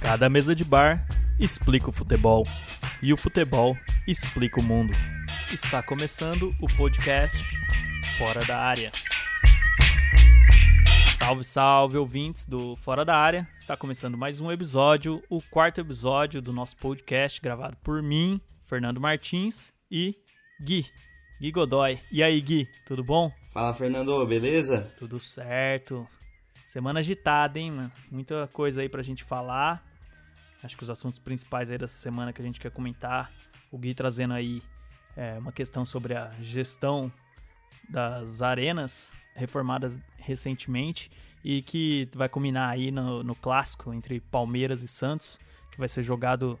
Cada mesa de bar explica o futebol e o futebol explica o mundo. Está começando o podcast Fora da Área. Salve, salve, ouvintes do Fora da Área. Está começando mais um episódio, o quarto episódio do nosso podcast, gravado por mim, Fernando Martins e Gui, Gui Godoy. E aí, Gui, tudo bom? Fala, Fernando, beleza? Tudo certo. Semana agitada, hein, mano? Muita coisa aí pra gente falar. Acho que os assuntos principais aí dessa semana que a gente quer comentar. O Gui trazendo aí é, uma questão sobre a gestão das arenas reformadas recentemente e que vai culminar aí no, no clássico entre Palmeiras e Santos, que vai ser jogado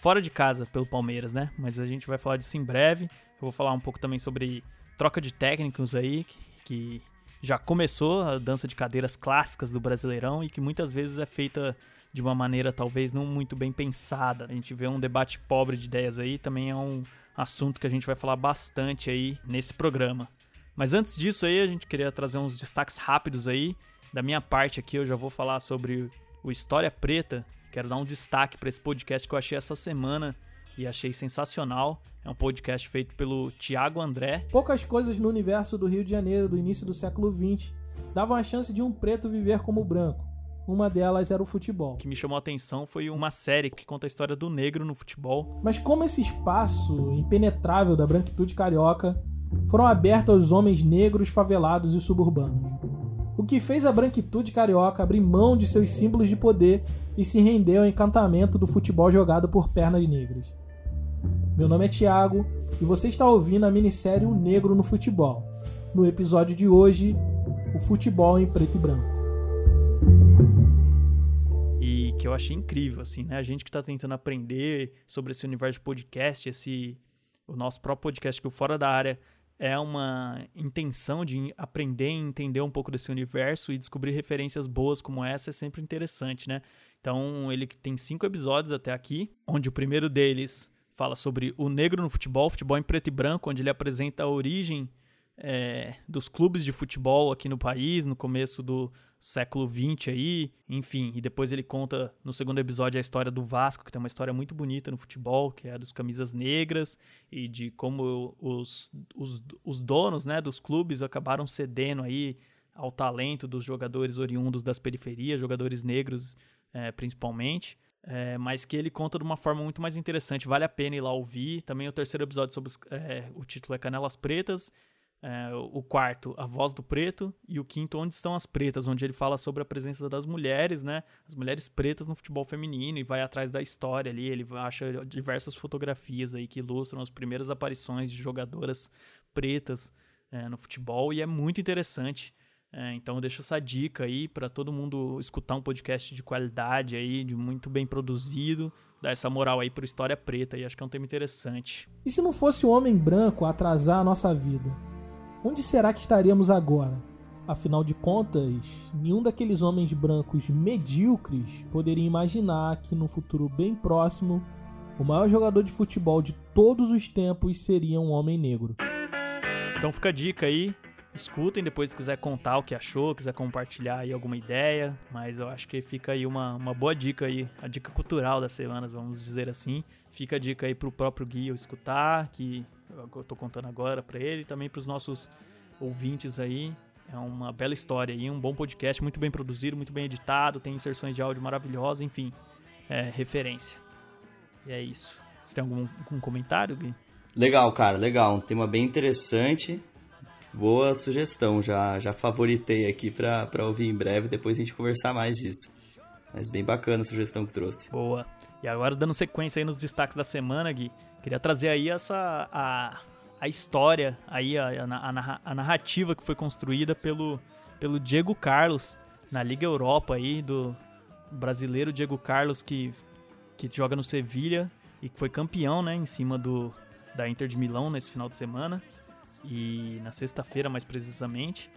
fora de casa pelo Palmeiras, né? Mas a gente vai falar disso em breve. Eu vou falar um pouco também sobre troca de técnicos aí, que, que já começou a dança de cadeiras clássicas do Brasileirão e que muitas vezes é feita de uma maneira talvez não muito bem pensada. A gente vê um debate pobre de ideias aí, também é um assunto que a gente vai falar bastante aí nesse programa. Mas antes disso aí, a gente queria trazer uns destaques rápidos aí. Da minha parte aqui, eu já vou falar sobre o História Preta. Quero dar um destaque para esse podcast que eu achei essa semana e achei sensacional. É um podcast feito pelo Tiago André. Poucas coisas no universo do Rio de Janeiro do início do século XX davam a chance de um preto viver como branco. Uma delas era o futebol. O que me chamou a atenção foi uma série que conta a história do negro no futebol. Mas como esse espaço impenetrável da branquitude carioca foram abertos aos homens negros, favelados e suburbanos. O que fez a branquitude carioca abrir mão de seus símbolos de poder e se render ao encantamento do futebol jogado por pernas negras. Meu nome é Thiago e você está ouvindo a minissérie O Negro no Futebol. No episódio de hoje, o futebol em preto e branco. E que eu achei incrível, assim, né? A gente que está tentando aprender sobre esse universo de podcast, esse o nosso próprio podcast que o Fora da Área é uma intenção de aprender e entender um pouco desse universo e descobrir referências boas como essa é sempre interessante, né? Então, ele tem cinco episódios até aqui, onde o primeiro deles fala sobre o negro no futebol, futebol em preto e branco, onde ele apresenta a origem é, dos clubes de futebol aqui no país, no começo do século XX aí, enfim, e depois ele conta no segundo episódio a história do Vasco, que tem uma história muito bonita no futebol, que é a dos camisas negras e de como os, os, os donos né, dos clubes acabaram cedendo aí ao talento dos jogadores oriundos das periferias, jogadores negros é, principalmente. É, mas que ele conta de uma forma muito mais interessante. Vale a pena ir lá ouvir. Também o terceiro episódio sobre os, é, o título é Canelas Pretas é, o quarto, A Voz do Preto, e o quinto, Onde Estão as Pretas, onde ele fala sobre a presença das mulheres, né? As mulheres pretas no futebol feminino e vai atrás da história ali. Ele acha diversas fotografias aí que ilustram as primeiras aparições de jogadoras pretas é, no futebol e é muito interessante. É, então eu deixo essa dica aí para todo mundo escutar um podcast de qualidade aí, de muito bem produzido, dar essa moral aí pro História Preta e acho que é um tema interessante. E se não fosse o homem branco atrasar a nossa vida? Onde será que estaríamos agora? Afinal de contas, nenhum daqueles homens brancos medíocres poderia imaginar que no futuro bem próximo, o maior jogador de futebol de todos os tempos seria um homem negro. Então fica a dica aí, escutem depois se quiser contar o que achou, quiser compartilhar aí alguma ideia, mas eu acho que fica aí uma, uma boa dica aí, a dica cultural das semanas, vamos dizer assim. Fica a dica aí pro próprio Gui escutar, que eu tô contando agora para ele, também para os nossos ouvintes aí. É uma bela história aí, um bom podcast, muito bem produzido, muito bem editado, tem inserções de áudio maravilhosas, enfim, é referência. E é isso. Você tem algum, algum comentário, Gui? Legal, cara, legal. Um tema bem interessante. Boa sugestão, já, já favoritei aqui para ouvir em breve, depois a gente conversar mais disso. Mas bem bacana a sugestão que trouxe. Boa. E agora dando sequência aí nos destaques da semana, Gui, Queria trazer aí essa a, a história, aí a, a, a narrativa que foi construída pelo, pelo Diego Carlos na Liga Europa aí, do brasileiro Diego Carlos que, que joga no Sevilha e que foi campeão, né, em cima do da Inter de Milão nesse final de semana e na sexta-feira mais precisamente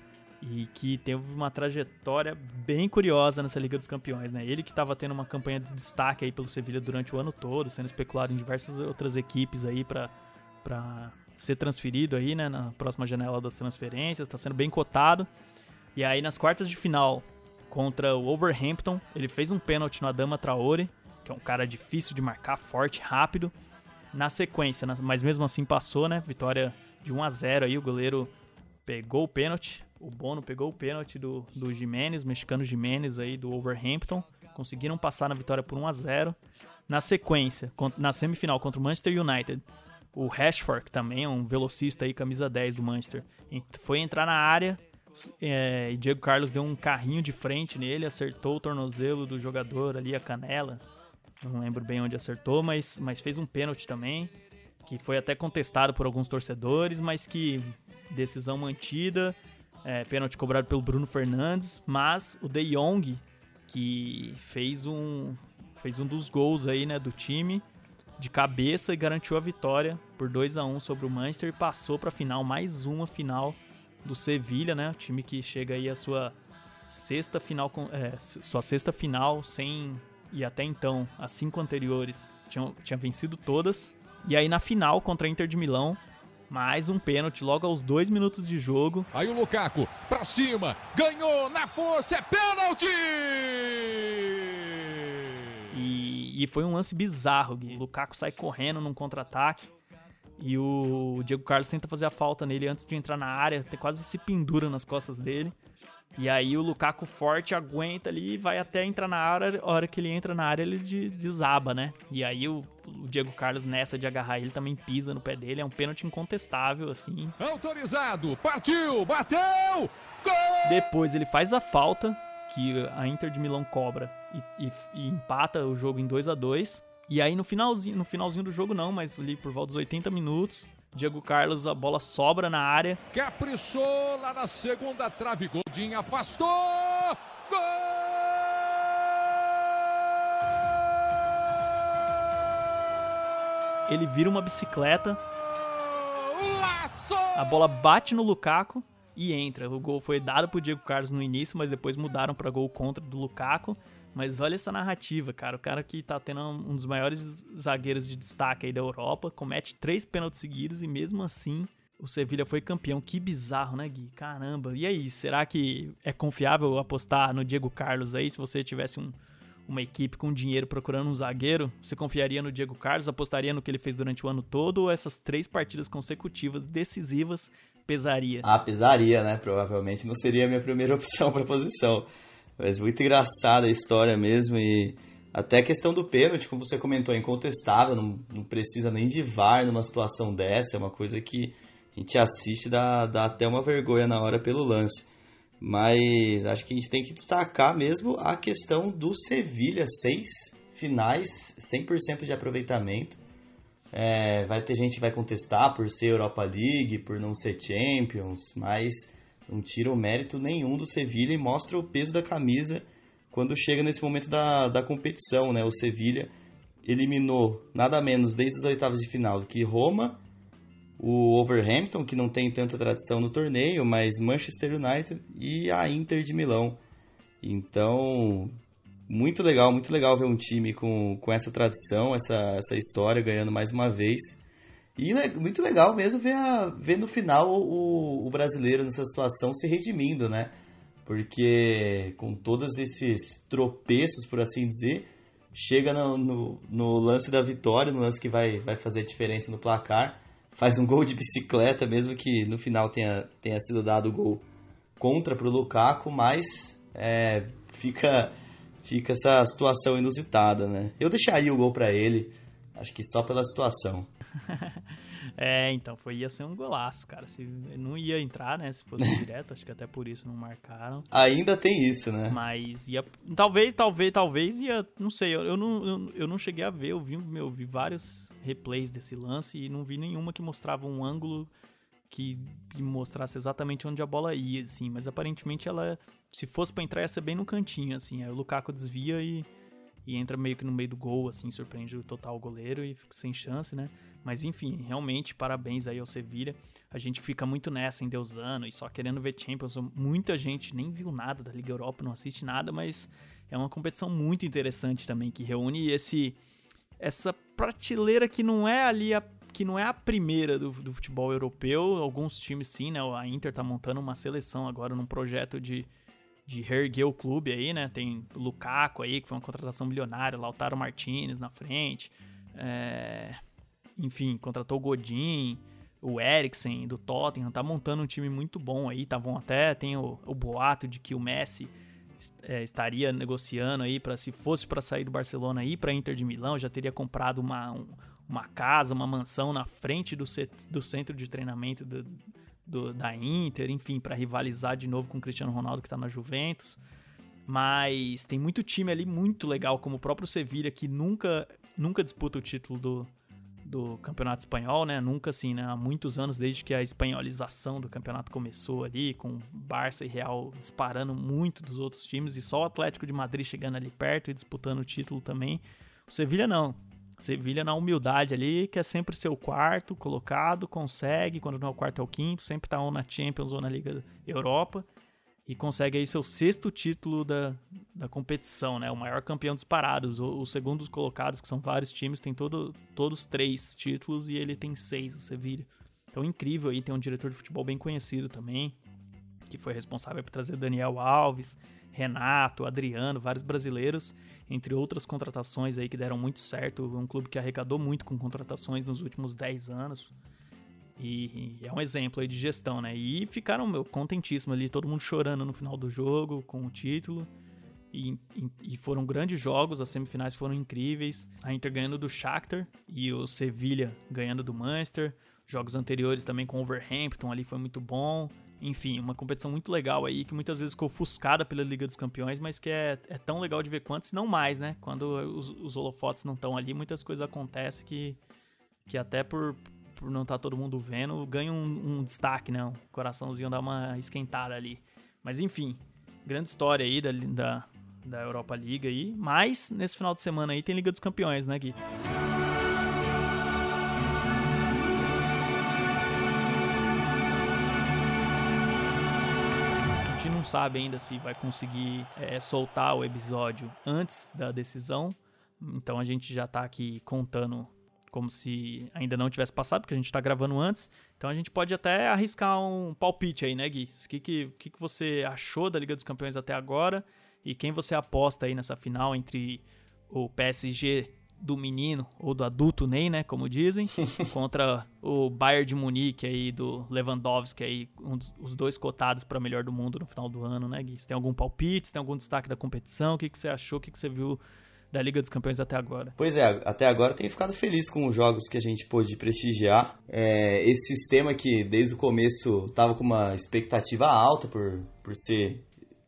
e que teve uma trajetória bem curiosa nessa Liga dos Campeões, né? Ele que estava tendo uma campanha de destaque aí pelo Sevilha durante o ano todo, sendo especulado em diversas outras equipes aí para para ser transferido aí, né, na próxima janela das transferências, está sendo bem cotado. E aí nas quartas de final contra o Wolverhampton. Ele fez um pênalti no Adama Traore, que é um cara difícil de marcar, forte, rápido. Na sequência, mas mesmo assim passou, né? Vitória de 1 a 0 aí, o goleiro pegou o pênalti. O Bono pegou o pênalti do, do Jimenez, mexicano Jimenez aí do Wolverhampton. Conseguiram passar na vitória por 1 a 0 Na sequência, na semifinal contra o Manchester United, o Rashford, que também é um velocista aí, camisa 10 do Manchester, foi entrar na área é, e Diego Carlos deu um carrinho de frente nele, acertou o tornozelo do jogador ali, a canela. Não lembro bem onde acertou, mas, mas fez um pênalti também, que foi até contestado por alguns torcedores, mas que decisão mantida, é, pênalti cobrado pelo Bruno Fernandes, mas o De Jong, que fez um, fez um dos gols aí, né, do time, de cabeça e garantiu a vitória por 2 a 1 sobre o Manchester e passou para a final, mais uma final do Sevilha, né? O time que chega aí a sua sexta final, é, sua sexta final sem e até então as cinco anteriores tinham, tinha vencido todas. E aí na final contra a Inter de Milão, mais um pênalti logo aos dois minutos de jogo. Aí o Lukaku pra cima, ganhou na força, é pênalti! E, e foi um lance bizarro, Gui. O Lukaku sai correndo num contra-ataque. E o Diego Carlos tenta fazer a falta nele antes de entrar na área, até quase se pendura nas costas dele. E aí o Lukaku forte aguenta ali e vai até entrar na área. A hora que ele entra na área, ele desaba, né? E aí o, o, Diego Carlos, nessa de agarrar ele, também pisa no pé dele. É um pênalti incontestável, assim. Autorizado! Partiu! Bateu! Gol! Depois ele faz a falta que a Inter de Milão cobra e, e, e empata o jogo em 2 a 2 E aí no finalzinho, no finalzinho do jogo não, mas ali por volta dos 80 minutos, Diego Carlos, a bola sobra na área. Caprichou lá na segunda trave. Godinho afastou. Gol! Ele vira uma bicicleta. A bola bate no Lukaku e entra. O gol foi dado pro Diego Carlos no início, mas depois mudaram para gol contra do Lukaku. Mas olha essa narrativa, cara. O cara que tá tendo um dos maiores zagueiros de destaque aí da Europa, comete três pênaltis seguidos e mesmo assim o Sevilha foi campeão. Que bizarro, né, Gui? Caramba. E aí, será que é confiável apostar no Diego Carlos aí? Se você tivesse um, uma equipe com dinheiro procurando um zagueiro, você confiaria no Diego Carlos? Apostaria no que ele fez durante o ano todo? Ou essas três partidas consecutivas decisivas pesaria? Ah, pesaria, né? Provavelmente não seria a minha primeira opção para posição. Mas muito engraçada a história mesmo e até a questão do pênalti, como você comentou, é incontestável, não, não precisa nem de VAR numa situação dessa, é uma coisa que a gente assiste dá, dá até uma vergonha na hora pelo lance. Mas acho que a gente tem que destacar mesmo a questão do Sevilha, seis finais, 100% de aproveitamento. É, vai ter gente que vai contestar por ser Europa League, por não ser Champions, mas não tira o mérito nenhum do Sevilha e mostra o peso da camisa quando chega nesse momento da, da competição, né? O Sevilha eliminou nada menos desde as oitavas de final que Roma, o Overhampton, que não tem tanta tradição no torneio, mas Manchester United e a Inter de Milão. Então, muito legal, muito legal ver um time com, com essa tradição, essa, essa história ganhando mais uma vez. E muito legal mesmo ver, a, ver no final o, o brasileiro nessa situação se redimindo, né? Porque com todos esses tropeços, por assim dizer, chega no, no, no, lance da vitória, no lance que vai, vai fazer a diferença no placar, faz um gol de bicicleta, mesmo que no final tenha, tenha sido dado o gol contra para o Lukaku, mas é, fica, fica essa situação inusitada, né? Eu deixaria o gol para ele, Acho que só pela situação. é, então, foi, ia ser um golaço, cara. Se, não ia entrar, né? Se fosse direto, acho que até por isso não marcaram. Ainda tem isso, né? Mas ia. Talvez, talvez, talvez ia. Não sei, eu, eu não, eu, eu, não cheguei a ver. Eu vi, eu vi vários replays desse lance e não vi nenhuma que mostrava um ângulo que mostrasse exatamente onde a bola ia, assim. Mas aparentemente ela, se fosse para entrar, ia ser bem no cantinho, assim. Aí o Lukaku desvia e e entra meio que no meio do gol, assim, surpreende o total goleiro e fica sem chance, né? Mas enfim, realmente, parabéns aí ao Sevilha. A gente fica muito nessa, endeusando e só querendo ver Champions. Muita gente nem viu nada da Liga Europa, não assiste nada, mas é uma competição muito interessante também, que reúne esse essa prateleira que não é ali a que não é a primeira do, do futebol europeu. Alguns times sim, né? A Inter tá montando uma seleção agora num projeto de de reerguer o clube aí, né? Tem o Lukaku aí, que foi uma contratação milionária, Lautaro Martinez na frente. É... Enfim, contratou o Godin, o Eriksen do Tottenham, tá montando um time muito bom aí, tá bom até, tem o, o boato de que o Messi é, estaria negociando aí para se fosse para sair do Barcelona e ir para Inter de Milão, já teria comprado uma, um, uma casa, uma mansão na frente do, set, do centro de treinamento do, do, da Inter, enfim, para rivalizar de novo com o Cristiano Ronaldo que está na Juventus. Mas tem muito time ali muito legal, como o próprio Sevilla, que nunca, nunca disputa o título do, do campeonato espanhol, né? Nunca assim, né? Há muitos anos, desde que a espanholização do campeonato começou ali, com Barça e Real disparando muito dos outros times, e só o Atlético de Madrid chegando ali perto e disputando o título também. O Sevilha não. Sevilha na humildade ali, quer sempre ser o quarto colocado, consegue, quando não é o quarto é o quinto, sempre tá ou na Champions ou na Liga Europa e consegue aí seu sexto título da, da competição, né? O maior campeão disparado. Os, os segundos colocados, que são vários times, tem todo, todos três títulos e ele tem seis, o Sevilla. Então incrível aí, tem um diretor de futebol bem conhecido também, que foi responsável por trazer Daniel Alves, Renato, Adriano, vários brasileiros, entre outras contratações aí que deram muito certo. Um clube que arrecadou muito com contratações nos últimos 10 anos. E, e, é um exemplo aí de gestão, né? E ficaram meu, contentíssimos ali, todo mundo chorando no final do jogo com o título. E, e, foram grandes jogos, as semifinais foram incríveis. A Inter ganhando do Shakhtar e o Sevilla ganhando do Manchester. Jogos anteriores também com Overhampton ali foi muito bom. Enfim, uma competição muito legal aí, que muitas vezes ficou ofuscada pela Liga dos Campeões, mas que é, é tão legal de ver quanto, se não mais, né? Quando os, os holofotes não estão ali, muitas coisas acontecem que, que até por, por não estar tá todo mundo vendo, ganha um, um, destaque, né? O coraçãozinho dá uma esquentada ali. Mas enfim, grande história aí da, da, da Europa League aí. Mas nesse final de semana aí tem Liga dos Campeões, né, Gui? Sabe ainda se vai conseguir é, soltar o episódio antes da decisão. Então a gente já tá aqui contando como se ainda não tivesse passado, porque a gente está gravando antes. Então a gente pode até arriscar um palpite aí, né, Gui? O que, que, que, que você achou da Liga dos Campeões até agora? E quem você aposta aí nessa final entre o PSG do menino, ou do adulto Ney, né, como dizem, contra o Bayern de Munique aí do Lewandowski aí, um dos, os dois cotados para melhor do mundo no final do ano, né, Gui? Você tem algum palpite, você tem algum destaque da competição? O que, que você achou, o que, que você viu da Liga dos Campeões até agora. Pois é, até agora tenho ficado feliz com os jogos que a gente pôde prestigiar. É, esse sistema que desde o começo estava com uma expectativa alta por, por ser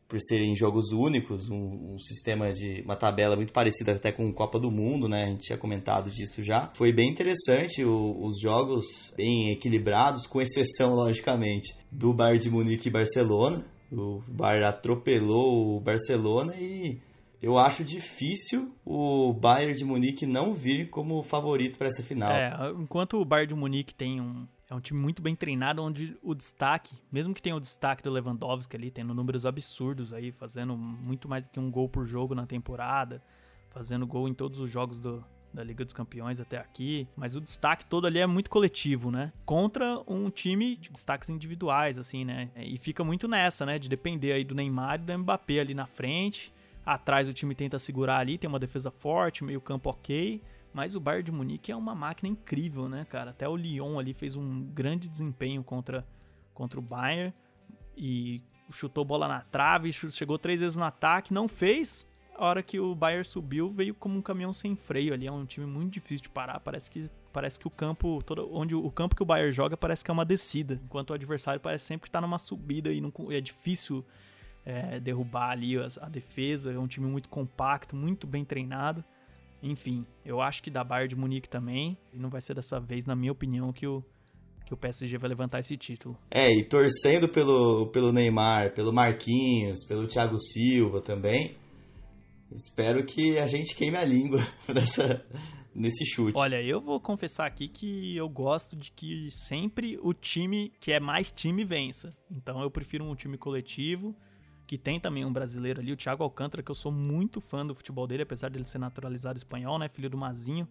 por serem jogos únicos, um, um, sistema de uma tabela muito parecida até com Copa do Mundo, né? A gente tinha comentado disso já. Foi bem interessante o, os jogos bem equilibrados, com exceção logicamente do Bayern de Munique e Barcelona. O Bayern atropelou o Barcelona e eu acho difícil o Bayern de Munique não vir como favorito para essa final. É, enquanto o Bayern de Munique tem um é um time muito bem treinado, onde o destaque, mesmo que tenha o destaque do Lewandowski ali, tendo números absurdos aí, fazendo muito mais que um gol por jogo na temporada, fazendo gol em todos os jogos do, da Liga dos Campeões até aqui, mas o destaque todo ali é muito coletivo, né? Contra um time de destaques individuais, assim, né? E fica muito nessa, né? De depender aí do Neymar e do Mbappé ali na frente Atrás o time tenta segurar ali, tem uma defesa forte, meio campo ok. Mas o Bayern de Munique é uma máquina incrível, né, cara? Até o Lyon ali fez um grande desempenho contra, contra o Bayern. E chutou bola na trave, chegou três vezes no ataque, não fez. A hora que o Bayern subiu, veio como um caminhão sem freio ali. É um time muito difícil de parar. Parece que, parece que o campo, todo, onde o campo que o Bayern joga, parece que é uma descida. Enquanto o adversário parece sempre que tá numa subida e não, é difícil é, derrubar ali a, a, defesa. É um time muito compacto, muito bem treinado. Enfim, eu acho que da Bayern de Munique também. E não vai ser dessa vez, na minha opinião, que o, que o PSG vai levantar esse título. É, e torcendo pelo, pelo Neymar, pelo Marquinhos, pelo Thiago Silva também. Espero que a gente queime a língua nessa, nesse chute. Olha, eu vou confessar aqui que eu gosto de que sempre o time que é mais time vença. Então eu prefiro um time coletivo que tem também um brasileiro ali, o Thiago Alcântara, que eu sou muito fã do futebol dele, apesar dele ser naturalizado espanhol, né, filho do Mazinho.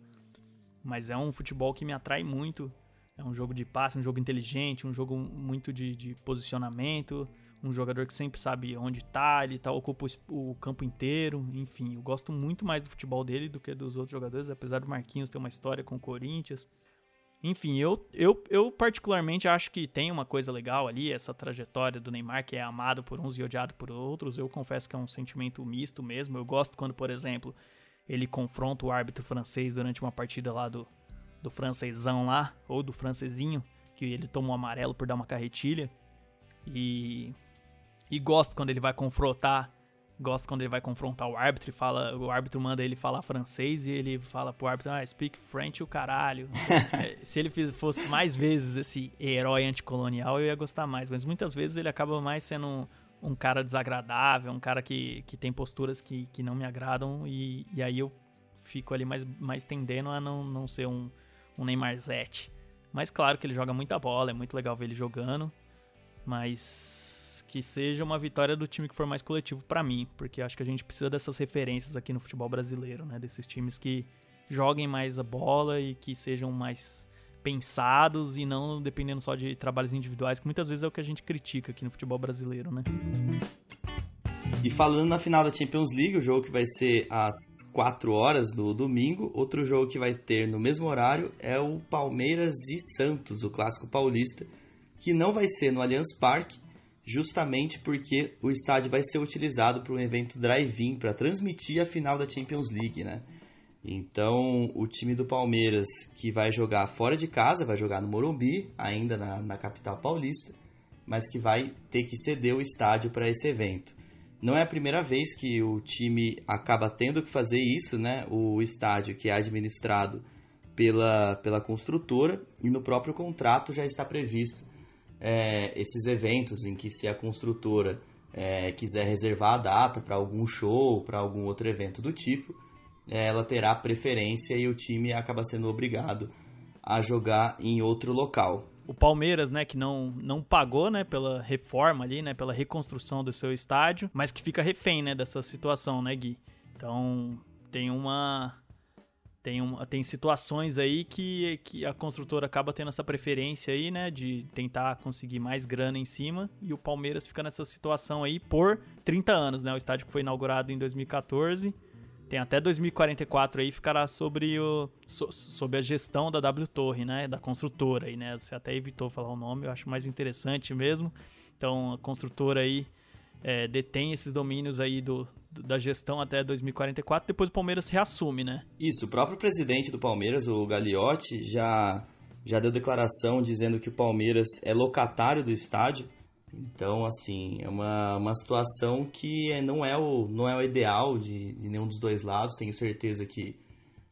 Mas é um futebol que me atrai muito. É um jogo de passe, um jogo inteligente, um jogo muito de, de posicionamento, um jogador que sempre sabe onde tá, ele tá, ocupa o, o, campo inteiro, enfim, eu gosto muito mais do futebol dele do que dos outros jogadores, apesar do Marquinhos ter uma história com o Corinthians. Enfim, eu, eu, eu particularmente acho que tem uma coisa legal ali, essa trajetória do Neymar, que é amado por uns e odiado por outros. Eu confesso que é um sentimento misto mesmo. Eu gosto quando, por exemplo, ele confronta o árbitro francês durante uma partida lá do, do francesão lá, ou do francesinho, que ele toma um amarelo por dar uma carretilha. E, e gosto quando ele vai confrontar gosto quando ele vai confrontar o árbitro e fala, o árbitro manda ele falar francês e ele fala pro árbitro, ah, speak French o caralho. É, se ele fosse mais vezes esse herói anticolonial, eu ia gostar mais, mas muitas vezes ele acaba mais sendo um, um cara desagradável, um cara que, que tem posturas que, que não me agradam e, e aí eu fico ali mais, mais tendendo a não, não ser um, um Neymarzete. Mas claro que ele joga muita bola, é muito legal ver ele jogando, mas que seja uma vitória do time que for mais coletivo para mim, porque acho que a gente precisa dessas referências aqui no futebol brasileiro, né? Desses times que joguem mais a bola e que sejam mais pensados e não dependendo só de trabalhos individuais, que muitas vezes é o que a gente critica aqui no futebol brasileiro, né? E falando na final da Champions League, o jogo que vai ser às 4 horas do domingo, outro jogo que vai ter no mesmo horário é o Palmeiras e Santos, o clássico paulista, que não vai ser no Allianz Parque, justamente porque o estádio vai ser utilizado para um evento drive-in para transmitir a final da Champions League, né? Então, o time do Palmeiras que vai jogar fora de casa, vai jogar no Morumbi, ainda na, na capital paulista, mas que vai ter que ceder o estádio para esse evento. Não é a primeira vez que o time acaba tendo que fazer isso, né? O estádio que é administrado pela, pela construtora e no próprio contrato já está previsto é, esses eventos em que se a construtora é, quiser reservar a data para algum show, para algum outro evento do tipo, é, ela terá preferência e o time acaba sendo obrigado a jogar em outro local. O Palmeiras, né, que não, não pagou, né, pela reforma ali, né, pela reconstrução do seu estádio, mas que fica refém, né, dessa situação, né, Gui? Então, tem uma tem, um, tem situações aí que, que a construtora acaba tendo essa preferência aí, né? De tentar conseguir mais grana em cima. E o Palmeiras fica nessa situação aí por 30 anos, né? O estádio que foi inaugurado em 2014. Tem até 2044 aí, ficará sobre, o, so, sobre a gestão da W Torre, né? Da construtora aí, né? Você até evitou falar o nome, eu acho mais interessante mesmo. Então, a construtora aí é, detém esses domínios aí do, do, da gestão até 2044, depois o Palmeiras reassume, né? Isso, o próprio presidente do Palmeiras, o Gagliotti, já, já deu declaração dizendo que o Palmeiras é locatário do estádio. Então, assim, é uma, uma situação que é, não, é o, não é o ideal de, de nenhum dos dois lados. Tenho certeza que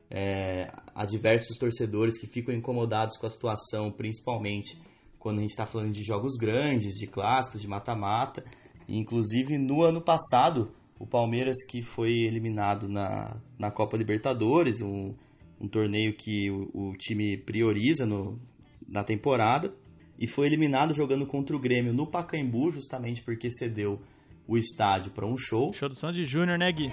é, há diversos torcedores que ficam incomodados com a situação, principalmente quando a gente está falando de jogos grandes, de clássicos, de mata-mata. Inclusive, no ano passado, o Palmeiras, que foi eliminado na, na Copa Libertadores, um, um torneio que o, o time prioriza no, na temporada, e foi eliminado jogando contra o Grêmio no Pacaembu, justamente porque cedeu o estádio para um show. Show do Sandy Júnior, né, Gui?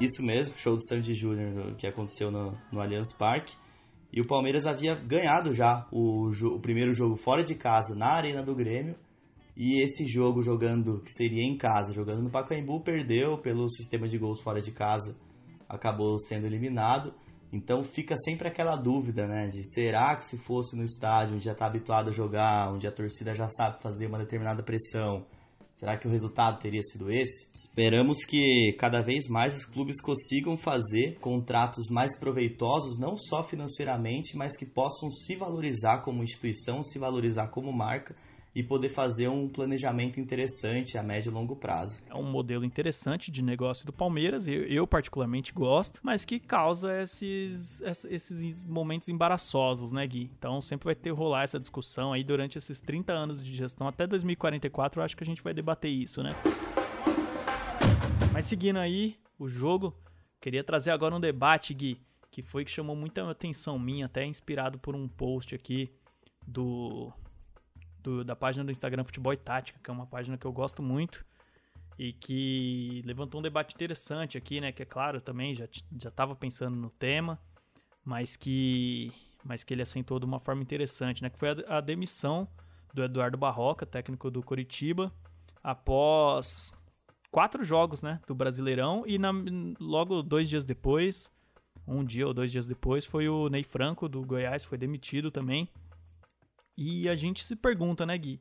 Isso mesmo, show do Sandy Júnior que aconteceu no, no Allianz Parque. E o Palmeiras havia ganhado já o, o primeiro jogo fora de casa na Arena do Grêmio. E esse jogo jogando, que seria em casa, jogando no Pacaembu, perdeu pelo sistema de gols fora de casa, acabou sendo eliminado. Então fica sempre aquela dúvida, né? De será que se fosse no estádio onde já está habituado a jogar, onde a torcida já sabe fazer uma determinada pressão, Será que o resultado teria sido esse? Esperamos que cada vez mais os clubes consigam fazer contratos mais proveitosos, não só financeiramente, mas que possam se valorizar como instituição, se valorizar como marca e poder fazer um planejamento interessante a médio e longo prazo. É um modelo interessante de negócio do Palmeiras, eu, eu particularmente gosto, mas que causa esses, esses momentos embaraçosos, né, Gui? Então sempre vai ter rolar essa discussão aí durante esses 30 anos de gestão, até 2044 eu acho que a gente vai debater isso, né? Mas seguindo aí o jogo, queria trazer agora um debate, Gui, que foi que chamou muita atenção minha, até inspirado por um post aqui do do, da página do Instagram Futebol e Tática, que é uma página que eu gosto muito e que levantou um debate interessante aqui, né? Que é claro, também já já estava pensando no tema, mas que mas que ele assentou de uma forma interessante, né? Que foi a, a demissão do Eduardo Barroca, técnico do Coritiba, após quatro jogos né, do Brasileirão e na, logo dois dias depois, um dia ou dois dias depois, foi o Ney Franco do Goiás, foi demitido também. E a gente se pergunta, né, Gui?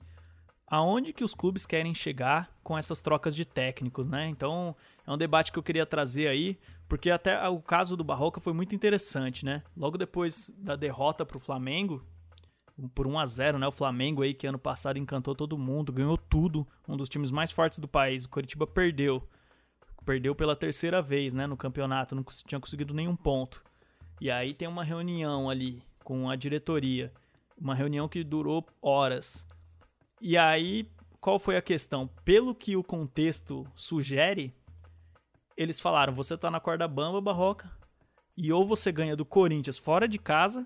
Aonde que os clubes querem chegar com essas trocas de técnicos, né? Então, é um debate que eu queria trazer aí, porque até o caso do Barroca foi muito interessante, né? Logo depois da derrota para o Flamengo, por 1 a 0 né? O Flamengo aí, que ano passado encantou todo mundo, ganhou tudo, um dos times mais fortes do país. O Coritiba perdeu. Perdeu pela terceira vez, né? No campeonato, não tinha conseguido nenhum ponto. E aí tem uma reunião ali com a diretoria. Uma reunião que durou horas. E aí, qual foi a questão? Pelo que o contexto sugere, eles falaram: você tá na corda bamba, Barroca, e ou você ganha do Corinthians fora de casa,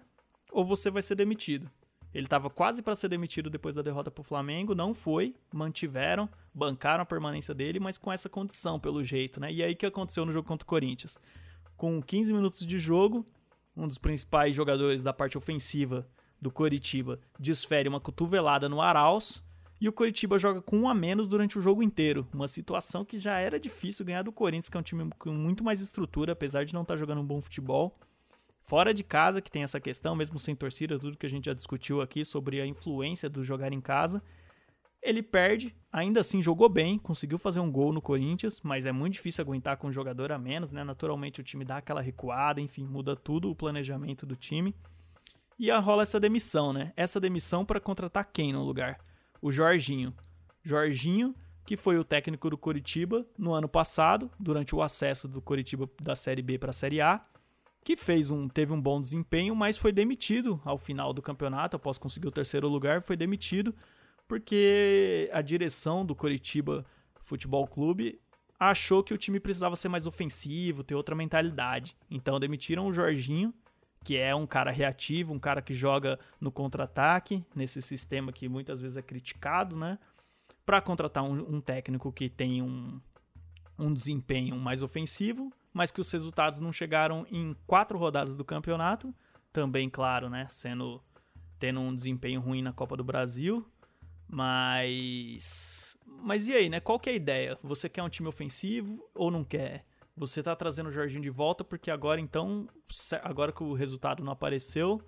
ou você vai ser demitido. Ele estava quase para ser demitido depois da derrota para o Flamengo, não foi, mantiveram, bancaram a permanência dele, mas com essa condição, pelo jeito, né? E aí que aconteceu no jogo contra o Corinthians? Com 15 minutos de jogo, um dos principais jogadores da parte ofensiva do Coritiba desfere uma cotovelada no Arauz e o Coritiba joga com um a menos durante o jogo inteiro. Uma situação que já era difícil ganhar do Corinthians, que é um time com muito mais estrutura, apesar de não estar tá jogando um bom futebol. Fora de casa, que tem essa questão, mesmo sem torcida, tudo que a gente já discutiu aqui sobre a influência do jogar em casa. Ele perde, ainda assim jogou bem, conseguiu fazer um gol no Corinthians, mas é muito difícil aguentar com um jogador a menos, né? Naturalmente o time dá aquela recuada, enfim, muda tudo o planejamento do time. E rola essa demissão, né? Essa demissão para contratar quem no lugar? O Jorginho. Jorginho, que foi o técnico do Coritiba no ano passado, durante o acesso do Coritiba da Série B para a Série A que fez um, teve um bom desempenho, mas foi demitido ao final do campeonato, após conseguir o terceiro lugar, foi demitido porque a direção do Coritiba Futebol Clube achou que o time precisava ser mais ofensivo, ter outra mentalidade. Então demitiram o Jorginho, que é um cara reativo, um cara que joga no contra-ataque, nesse sistema que muitas vezes é criticado, né? Para contratar um, um, técnico que tem um, um desempenho mais ofensivo mas que os resultados não chegaram em quatro rodadas do campeonato. Também, claro, né? Sendo tendo um desempenho ruim na Copa do Brasil. Mas. Mas e aí, né? Qual que é a ideia? Você quer um time ofensivo ou não quer? Você tá trazendo o Jorginho de volta porque agora então, agora que o resultado não apareceu,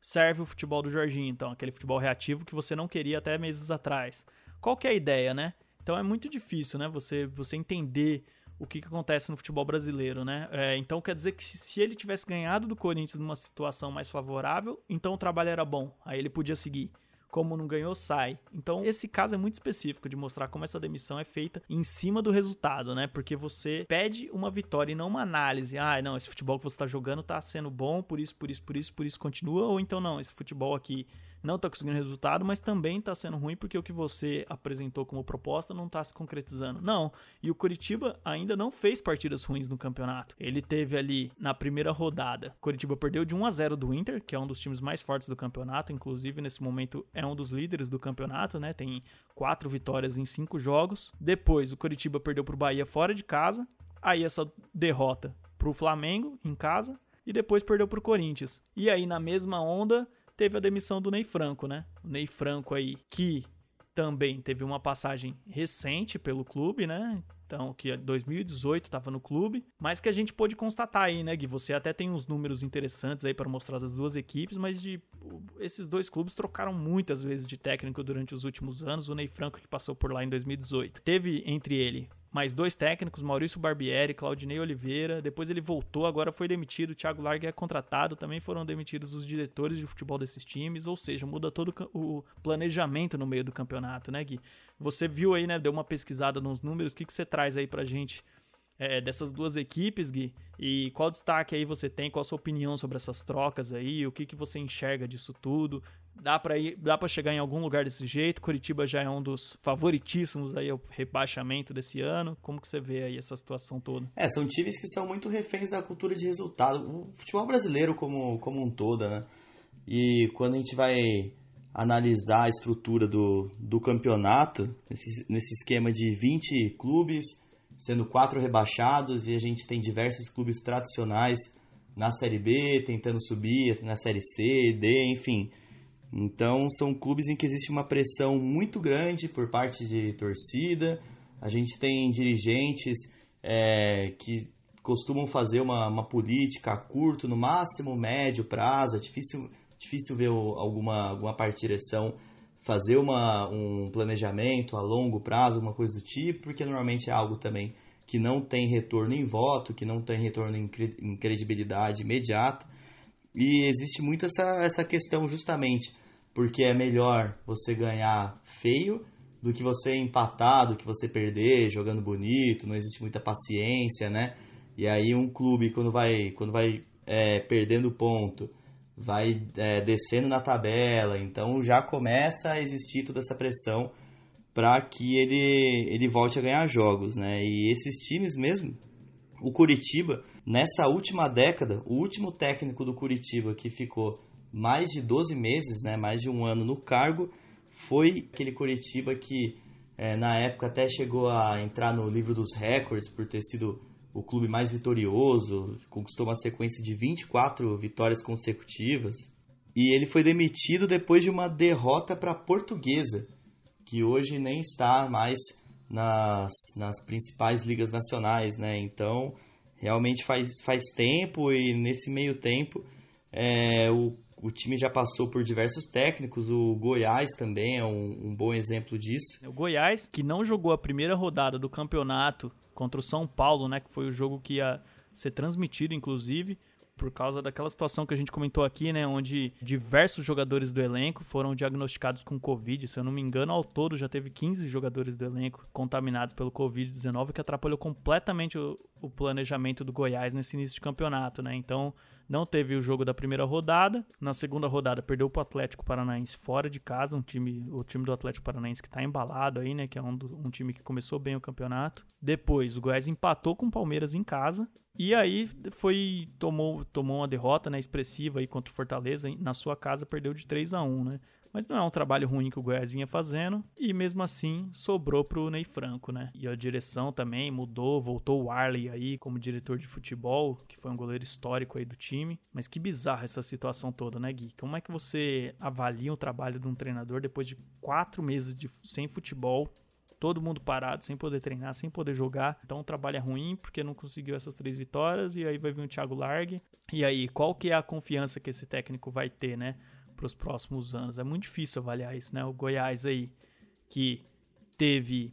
serve o futebol do Jorginho, então, aquele futebol reativo que você não queria até meses atrás. Qual que é a ideia, né? Então é muito difícil, né? Você você entender o que, que acontece no futebol brasileiro, né? É, então quer dizer que se, se, ele tivesse ganhado do Corinthians numa situação mais favorável, então o trabalho era bom, aí ele podia seguir. Como não ganhou, sai. Então, esse caso é muito específico de mostrar como essa demissão é feita em cima do resultado, né? Porque você pede uma vitória e não uma análise. Ah, não, esse futebol que você está jogando está sendo bom, por isso, por isso, por isso, por isso continua. Ou então, não, esse futebol aqui não está conseguindo resultado, mas também está sendo ruim porque o que você apresentou como proposta não está se concretizando. Não. E o Curitiba ainda não fez partidas ruins no campeonato. Ele teve ali na primeira rodada, Curitiba perdeu de 1 a 0 do Inter, que é um dos times mais fortes do campeonato, inclusive nesse momento é um dos líderes do campeonato, né? Tem quatro vitórias em cinco jogos. Depois o Curitiba perdeu para o Bahia fora de casa. Aí essa derrota para o Flamengo em casa e depois perdeu para o Corinthians. E aí na mesma onda teve a demissão do Ney Franco, né? O Ney Franco aí, que também teve uma passagem recente pelo clube, né? Então, que 2018 estava no clube, mas que a gente pôde constatar aí, né, Gui? Você até tem uns números interessantes aí para mostrar das duas equipes, mas de esses dois clubes trocaram muitas vezes de técnico durante os últimos anos. O Ney Franco, que passou por lá em 2018, teve entre ele mais dois técnicos, Maurício Barbieri, Claudinei Oliveira. Depois ele voltou, agora foi demitido. Thiago Largue é contratado. Também foram demitidos os diretores de futebol desses times. Ou seja, muda todo o planejamento no meio do campeonato, né, Gui? Você viu aí, né? Deu uma pesquisada nos números. O que, que você traz aí pra gente é, dessas duas equipes, Gui? E qual destaque aí você tem? Qual a sua opinião sobre essas trocas aí? O que, que você enxerga disso tudo? Dá para ir, dá para chegar em algum lugar desse jeito. Curitiba já é um dos favoritíssimos aí ao rebaixamento desse ano. Como que você vê aí essa situação toda? É, são times que são muito reféns da cultura de resultado. O futebol brasileiro como, como um todo, né? E quando a gente vai analisar a estrutura do, do campeonato, nesse, nesse esquema de 20 clubes, sendo quatro rebaixados, e a gente tem diversos clubes tradicionais na Série B, tentando subir na Série C, D, enfim Então, são clubes em que existe uma pressão muito grande por parte de torcida. A gente tem dirigentes é, que costumam fazer uma, uma política a curto, no máximo médio prazo. É difícil, difícil ver alguma, alguma parte de direção fazer uma, um planejamento a longo prazo, alguma coisa do tipo, porque normalmente é algo também que não tem retorno em voto, que não tem retorno em, em credibilidade imediata. E existe muito essa, essa questão justamente porque é melhor você ganhar feio do que você empatar, do que você perder jogando bonito, não existe muita paciência, né? E aí um clube quando vai, quando vai é, perdendo ponto, vai é, descendo na tabela, então já começa a existir toda essa pressão para que ele, ele volte a ganhar jogos, né? E esses times mesmo, o Curitiba, nessa última década, o último técnico do Curitiba que ficou mais de 12 meses, né, mais de um ano no cargo, foi aquele Curitiba que é, na época até chegou a entrar no livro dos recordes por ter sido o clube mais vitorioso, conquistou uma sequência de 24 vitórias consecutivas. E ele foi demitido depois de uma derrota para a Portuguesa, que hoje nem está mais nas, nas principais ligas nacionais, né? Então, realmente faz, faz tempo e nesse meio tempo é, o o time já passou por diversos técnicos, o Goiás também é um, um, bom exemplo disso. O Goiás, que não jogou a primeira rodada do campeonato contra o São Paulo, né, que foi o jogo que ia ser transmitido, inclusive, por causa daquela situação que a gente comentou aqui, né, onde diversos jogadores do elenco foram diagnosticados com Covid. Se eu não me engano, ao todo já teve 15 jogadores do elenco contaminados pelo Covid-19, que atrapalhou completamente o, o, planejamento do Goiás nesse início de campeonato, né? Então, não teve o jogo da primeira rodada. Na segunda rodada, perdeu para o Atlético Paranaense fora de casa, um time, o time do Atlético Paranaense que está embalado aí, né? Que é um, um time que começou bem o campeonato. Depois, o Goiás empatou com o Palmeiras em casa e aí foi tomou, tomou uma derrota né, expressiva aí contra o Fortaleza. Na sua casa perdeu de 3 a 1 né? Mas não é um trabalho ruim que o Goiás vinha fazendo. E mesmo assim sobrou pro Ney Franco, né? E a direção também mudou, voltou o Arley aí como diretor de futebol, que foi um goleiro histórico aí do time. Mas que bizarra essa situação toda, né, Gui? Como é que você avalia o trabalho de um treinador depois de quatro meses de, sem futebol? todo mundo parado, sem poder treinar, sem poder jogar. Então o trabalho é ruim porque não conseguiu essas três vitórias e aí vai vir o Thiago Largue. E aí, qual que é a confiança que esse técnico vai ter, né, para os próximos anos? É muito difícil avaliar isso, né? O Goiás aí que teve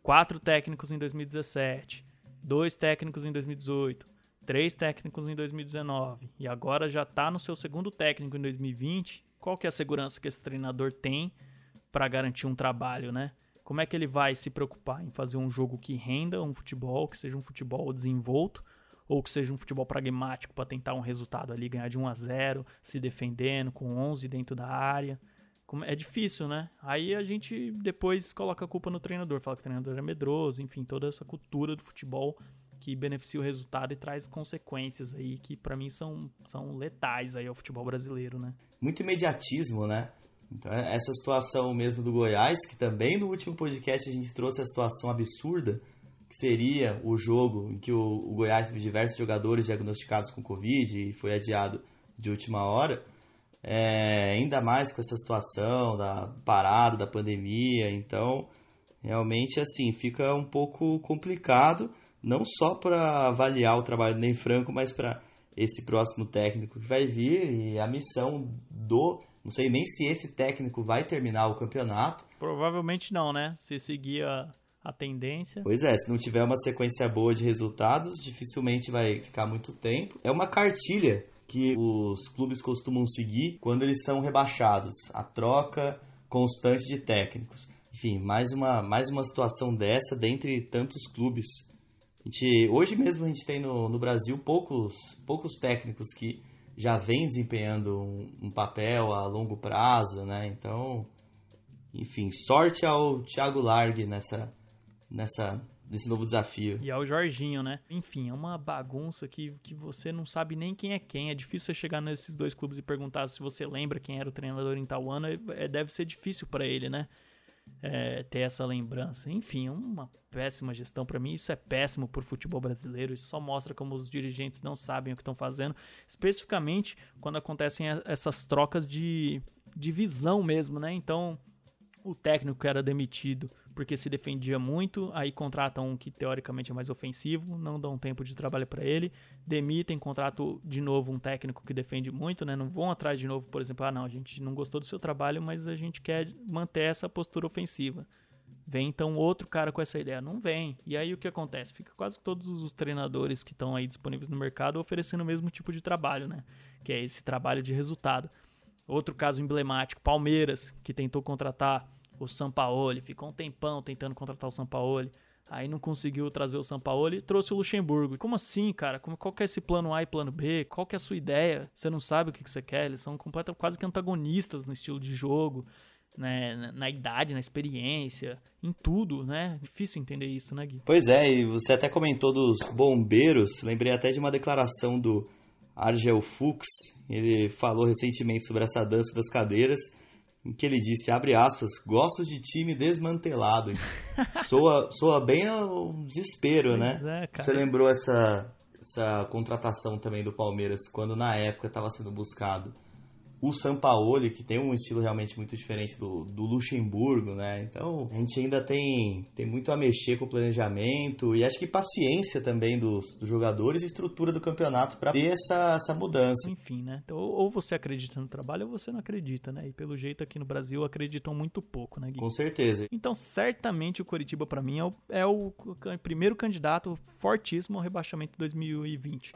quatro técnicos em 2017, dois técnicos em 2018, três técnicos em 2019 e agora já está no seu segundo técnico em 2020. Qual que é a segurança que esse treinador tem para garantir um trabalho, né? Como é que ele vai se preocupar em fazer um jogo que renda um futebol, que seja um futebol desenvolto, ou que seja um futebol pragmático para tentar um resultado ali, ganhar de 1 a 0, se defendendo com 11 dentro da área. É difícil, né? Aí a gente depois coloca a culpa no treinador, fala que o treinador é medroso, enfim, toda essa cultura do futebol que beneficia o resultado e traz consequências aí que para mim são, são letais aí ao futebol brasileiro, né? Muito imediatismo, né? Então, é essa situação mesmo do Goiás, que também no último podcast a gente trouxe a situação absurda, que seria o jogo em que o, o Goiás teve diversos jogadores diagnosticados com Covid e foi adiado de última hora. É, ainda mais com essa situação da parada da pandemia, então realmente assim fica um pouco complicado, não só para avaliar o trabalho do Ney Franco, mas para esse próximo técnico que vai vir e a missão do não sei nem se esse técnico vai terminar o campeonato. Provavelmente não, né? Se seguir a, a tendência. Pois é, se não tiver uma sequência boa de resultados, dificilmente vai ficar muito tempo. É uma cartilha que os clubes costumam seguir quando eles são rebaixados, a troca constante de técnicos. Enfim, mais uma, mais uma situação dessa dentre tantos clubes. Gente, hoje mesmo a gente tem no, no Brasil poucos, poucos técnicos que já vem desempenhando um, um, papel a longo prazo, né? Então, enfim, sorte ao Thiago Largue nessa, nessa, nesse novo desafio. E ao Jorginho, né? Enfim, é uma bagunça que, que você não sabe nem quem é quem. É difícil você chegar nesses dois clubes e perguntar se você lembra quem era o treinador em ano. É, deve ser difícil para ele, né? é, ter essa lembrança. Enfim, uma péssima gestão para mim. Isso é péssimo o futebol brasileiro. Isso só mostra como os dirigentes não sabem o que estão fazendo, especificamente quando acontecem essas trocas de, de visão mesmo, né? Então, o técnico era demitido porque se defendia muito, aí contratam um que teoricamente é mais ofensivo, não dão tempo de trabalho para ele, demitem, contratam de novo um técnico que defende muito, né? Não vão atrás de novo, por exemplo, ah, não, a gente não gostou do seu trabalho, mas a gente quer manter essa postura ofensiva. Vem então outro cara com essa ideia. Não vem. E aí o que acontece? Fica quase todos os treinadores que estão aí disponíveis no mercado oferecendo o mesmo tipo de trabalho, né? Que é esse trabalho de resultado. Outro caso emblemático, Palmeiras, que tentou contratar o Sampaoli, ficou um tempão tentando contratar o Sampaoli. Aí não conseguiu trazer o Sampaoli e trouxe o Luxemburgo. Como assim, cara? Como, qual que é esse plano A e plano B? Qual que é a sua ideia? Você não sabe o que, que você quer? Eles são completamente, quase que antagonistas no estilo de jogo, né? na, na idade, na experiência, em tudo, né? Difícil entender isso, né, Gui? Pois é, e você até comentou dos bombeiros. Lembrei até de uma declaração do Argel Fuchs. Ele falou recentemente sobre essa dança das cadeiras em que ele disse, abre aspas, gosto de time desmantelado. soa, soa bem o desespero, Pois né? é. Você lembrou essa, essa contratação também do Palmeiras, quando na época estava sendo buscado o Sampaoli, que tem um estilo realmente muito diferente do, do Luxemburgo, né? Então a gente ainda tem, tem muito a mexer com o planejamento e acho que paciência também dos, dos jogadores e estrutura do campeonato para ter essa, essa mudança. Enfim, né? Então, ou, ou você acredita no trabalho ou você não acredita, né? E pelo jeito aqui no Brasil acreditam muito pouco, né, Gui? Com certeza. Então, certamente o Coritiba, pra mim, é o, é o primeiro candidato fortíssimo ao rebaixamento de 2020.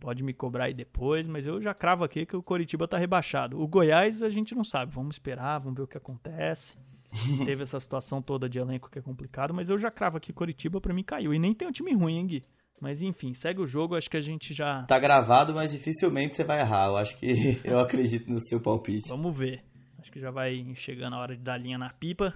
Pode me cobrar aí depois, mas eu já cravo aqui que o Coritiba tá rebaixado. O Goiás a gente não sabe, vamos esperar, vamos ver o que acontece. Teve essa situação toda de elenco que é complicado, mas eu já cravo aqui Coritiba pra mim caiu. E nem tem um time ruim, hein, Gui? Mas enfim, segue o jogo, acho que a gente já. Tá gravado, mas dificilmente você vai errar. Eu acho que eu acredito no seu palpite. Vamos ver. Acho que já vai chegando a hora de dar linha na pipa.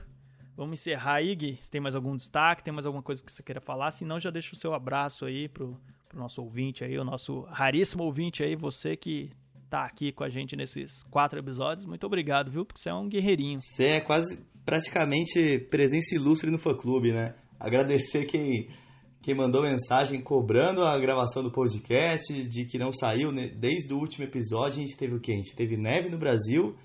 Vamos encerrar aí, Gui. Se tem mais algum destaque, tem mais alguma coisa que você queira falar, se não, já deixa o seu abraço aí pro, nosso ouvinte aí, o nosso raríssimo ouvinte aí, você que tá aqui com a gente nesses quatro episódios. Muito obrigado, viu? Porque você é um guerreirinho. Você é quase praticamente presença ilustre no fã-clube, né? Agradecer quem, quem mandou mensagem cobrando a gravação do podcast, de que não saiu né? desde o último episódio. A gente teve o quê? A gente teve neve no Brasil,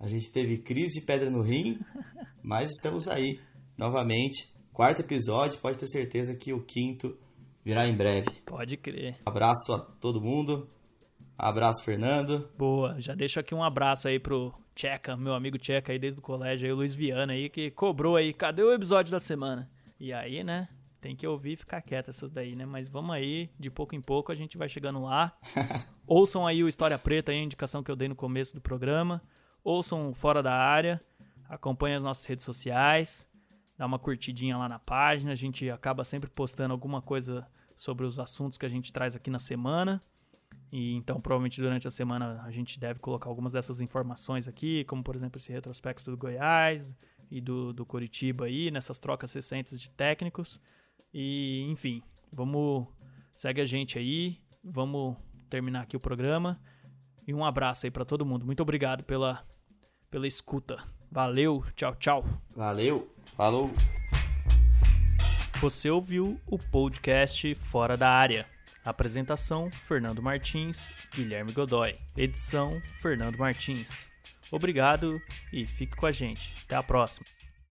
a gente teve crise de pedra no rim, mas estamos aí novamente. Quarto episódio, pode ter certeza que o quinto virá em breve. Pode crer. Abraço a todo mundo. Abraço, Fernando. Boa, já deixo aqui um abraço aí pro Tcheca, meu amigo Tcheca aí desde o colégio, aí o Luiz Viana aí, que cobrou aí, cadê o episódio da semana? E aí, né, tem que ouvir e ficar quieto essas daí, né? Mas vamos aí, de pouco em pouco a gente vai chegando lá. Ouçam aí o História Preta, aí, a indicação que eu dei no começo do programa. Ouçam Fora da Área, acompanhem as nossas redes sociais, dá uma curtidinha lá na página, a gente acaba sempre postando alguma coisa sobre os assuntos que a gente traz aqui na semana. E então, provavelmente durante a semana a gente deve colocar algumas dessas informações aqui, como por exemplo esse retrospecto do Goiás e do, do Coritiba aí, nessas trocas recentes de técnicos. E enfim, vamos. Segue a gente aí, vamos terminar aqui o programa. E um abraço aí pra todo mundo. Muito obrigado pela, pela escuta. Valeu, tchau, tchau. Valeu, falou. Você ouviu o podcast Fora da Área. Apresentação: Fernando Martins, Guilherme Godoy. Edição: Fernando Martins. Obrigado e fique com a gente. Até a próxima.